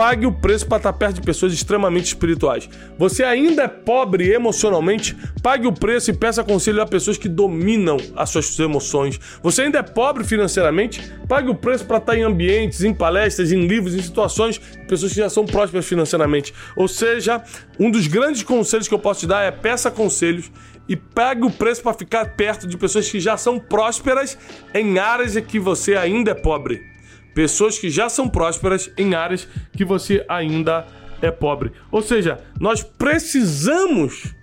pague o preço para estar perto de pessoas extremamente espirituais. Você ainda é pobre emocionalmente, pague o preço e peça conselho a pessoas que dominam as suas emoções. Você ainda é pobre financeiramente, pague o preço para estar em ambientes, em palestras, em livros, em situações de pessoas que já são prósperas financeiramente. Ou seja, um dos grandes conselhos que eu posso te dar é peça conselhos e pague o preço para ficar perto de pessoas que já são prósperas em áreas em que você ainda é pobre. Pessoas que já são prósperas em áreas que você ainda é pobre. Ou seja, nós precisamos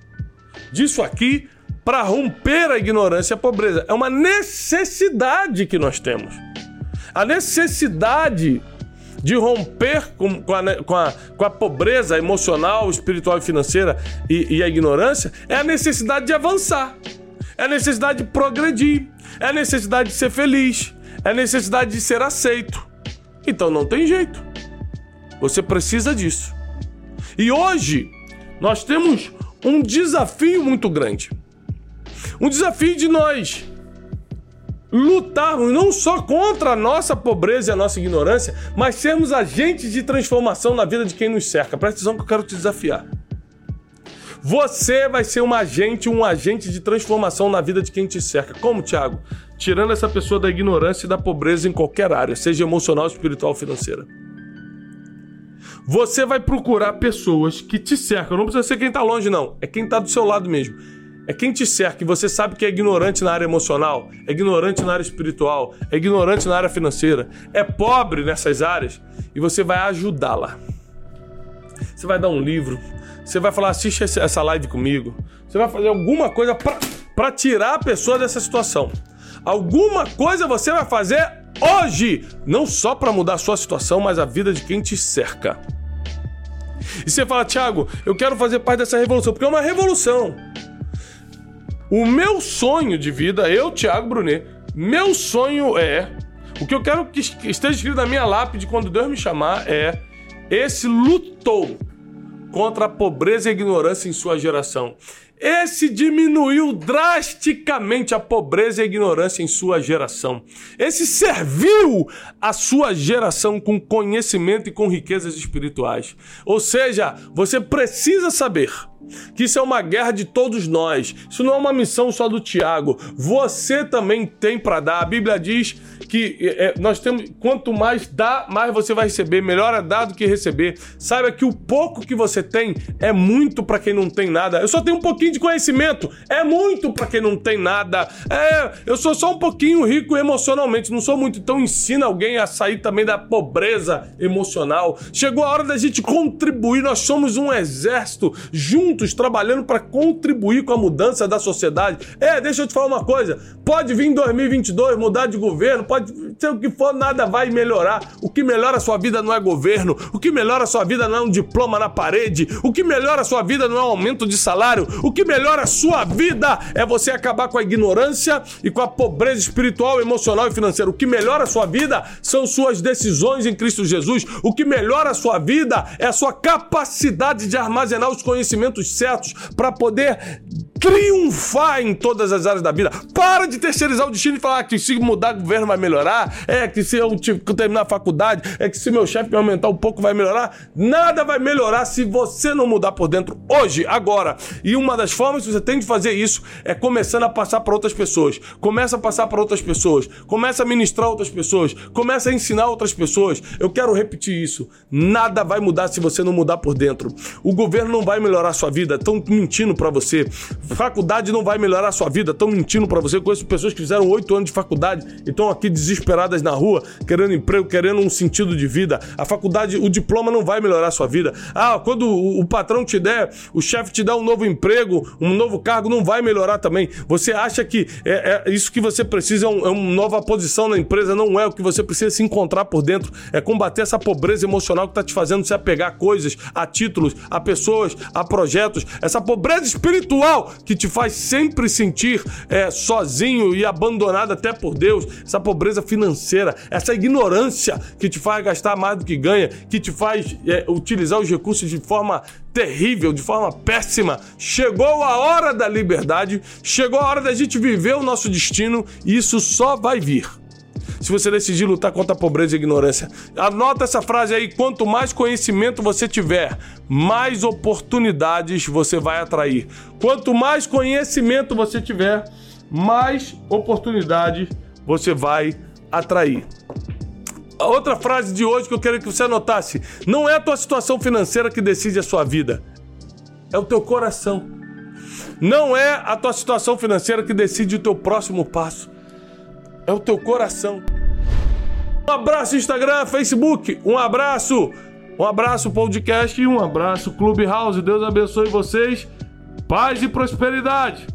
disso aqui para romper a ignorância e a pobreza. É uma necessidade que nós temos. A necessidade de romper com, com, a, com, a, com a pobreza emocional, espiritual e financeira e, e a ignorância é a necessidade de avançar, é a necessidade de progredir, é a necessidade de ser feliz, é a necessidade de ser aceito. Então não tem jeito. Você precisa disso. E hoje nós temos um desafio muito grande. Um desafio de nós lutarmos não só contra a nossa pobreza e a nossa ignorância, mas sermos agentes de transformação na vida de quem nos cerca. Presta atenção que eu quero te desafiar. Você vai ser um agente, um agente de transformação na vida de quem te cerca. Como, Tiago? Tirando essa pessoa da ignorância e da pobreza em qualquer área, seja emocional, espiritual financeira. Você vai procurar pessoas que te cercam. Não precisa ser quem está longe, não. É quem está do seu lado mesmo é quem te cerca e você sabe que é ignorante na área emocional, é ignorante na área espiritual, é ignorante na área financeira, é pobre nessas áreas e você vai ajudá-la. Você vai dar um livro, você vai falar, assiste essa live comigo, você vai fazer alguma coisa para tirar a pessoa dessa situação. Alguma coisa você vai fazer hoje, não só para mudar a sua situação, mas a vida de quem te cerca. E você fala, Thiago, eu quero fazer parte dessa revolução, porque é uma revolução. O meu sonho de vida, eu, Thiago Brunet, meu sonho é. O que eu quero que esteja escrito na minha lápide quando Deus me chamar é: esse lutou contra a pobreza e a ignorância em sua geração. Esse diminuiu drasticamente a pobreza e a ignorância em sua geração. Esse serviu a sua geração com conhecimento e com riquezas espirituais. Ou seja, você precisa saber que isso é uma guerra de todos nós. Isso não é uma missão só do Tiago. Você também tem para dar. A Bíblia diz que é, nós temos quanto mais dá, mais você vai receber. Melhor é dar do que receber. Saiba que o pouco que você tem é muito para quem não tem nada. Eu só tenho um pouquinho de conhecimento. É muito para quem não tem nada. É, eu sou só um pouquinho rico emocionalmente. Não sou muito. Então ensina alguém a sair também da pobreza emocional. Chegou a hora da gente contribuir. Nós somos um exército junto juntos trabalhando para contribuir com a mudança da sociedade. É, deixa eu te falar uma coisa: pode vir em 2022 mudar de governo, pode ser o que for, nada vai melhorar. O que melhora a sua vida não é governo, o que melhora a sua vida não é um diploma na parede, o que melhora a sua vida não é um aumento de salário, o que melhora a sua vida é você acabar com a ignorância e com a pobreza espiritual, emocional e financeira. O que melhora a sua vida são suas decisões em Cristo Jesus. O que melhora a sua vida é a sua capacidade de armazenar os conhecimentos certos para poder triunfar em todas as áreas da vida. Para de terceirizar o destino e falar que se mudar o governo vai melhorar, é que se eu terminar a faculdade, é que se meu chefe me aumentar um pouco vai melhorar. Nada vai melhorar se você não mudar por dentro hoje, agora. E uma das formas que você tem de fazer isso é começando a passar para outras pessoas. Começa a passar para outras pessoas. Começa a ministrar outras pessoas. Começa a ensinar outras pessoas. Eu quero repetir isso. Nada vai mudar se você não mudar por dentro. O governo não vai melhorar a sua vida. Estão mentindo para você. Faculdade não vai melhorar a sua vida, estão mentindo para você. Eu conheço pessoas que fizeram oito anos de faculdade e estão aqui desesperadas na rua, querendo emprego, querendo um sentido de vida. A faculdade, o diploma não vai melhorar a sua vida. Ah, quando o, o patrão te der, o chefe te dá um novo emprego, um novo cargo, não vai melhorar também. Você acha que é, é isso que você precisa é, um, é uma nova posição na empresa, não é o que você precisa se encontrar por dentro. É combater essa pobreza emocional que está te fazendo se apegar a coisas, a títulos, a pessoas, a projetos, essa pobreza espiritual que te faz sempre sentir é, sozinho e abandonado até por Deus, essa pobreza financeira, essa ignorância que te faz gastar mais do que ganha, que te faz é, utilizar os recursos de forma terrível, de forma péssima. Chegou a hora da liberdade, chegou a hora da gente viver o nosso destino e isso só vai vir se você decidir lutar contra a pobreza e a ignorância. Anota essa frase aí: quanto mais conhecimento você tiver, mais oportunidades você vai atrair. Quanto mais conhecimento você tiver, mais oportunidades você vai atrair. A outra frase de hoje que eu quero que você anotasse: não é a tua situação financeira que decide a sua vida, é o teu coração. Não é a tua situação financeira que decide o teu próximo passo é o teu coração. Um abraço Instagram, Facebook, um abraço, um abraço podcast e um abraço Clubhouse. Deus abençoe vocês. Paz e prosperidade.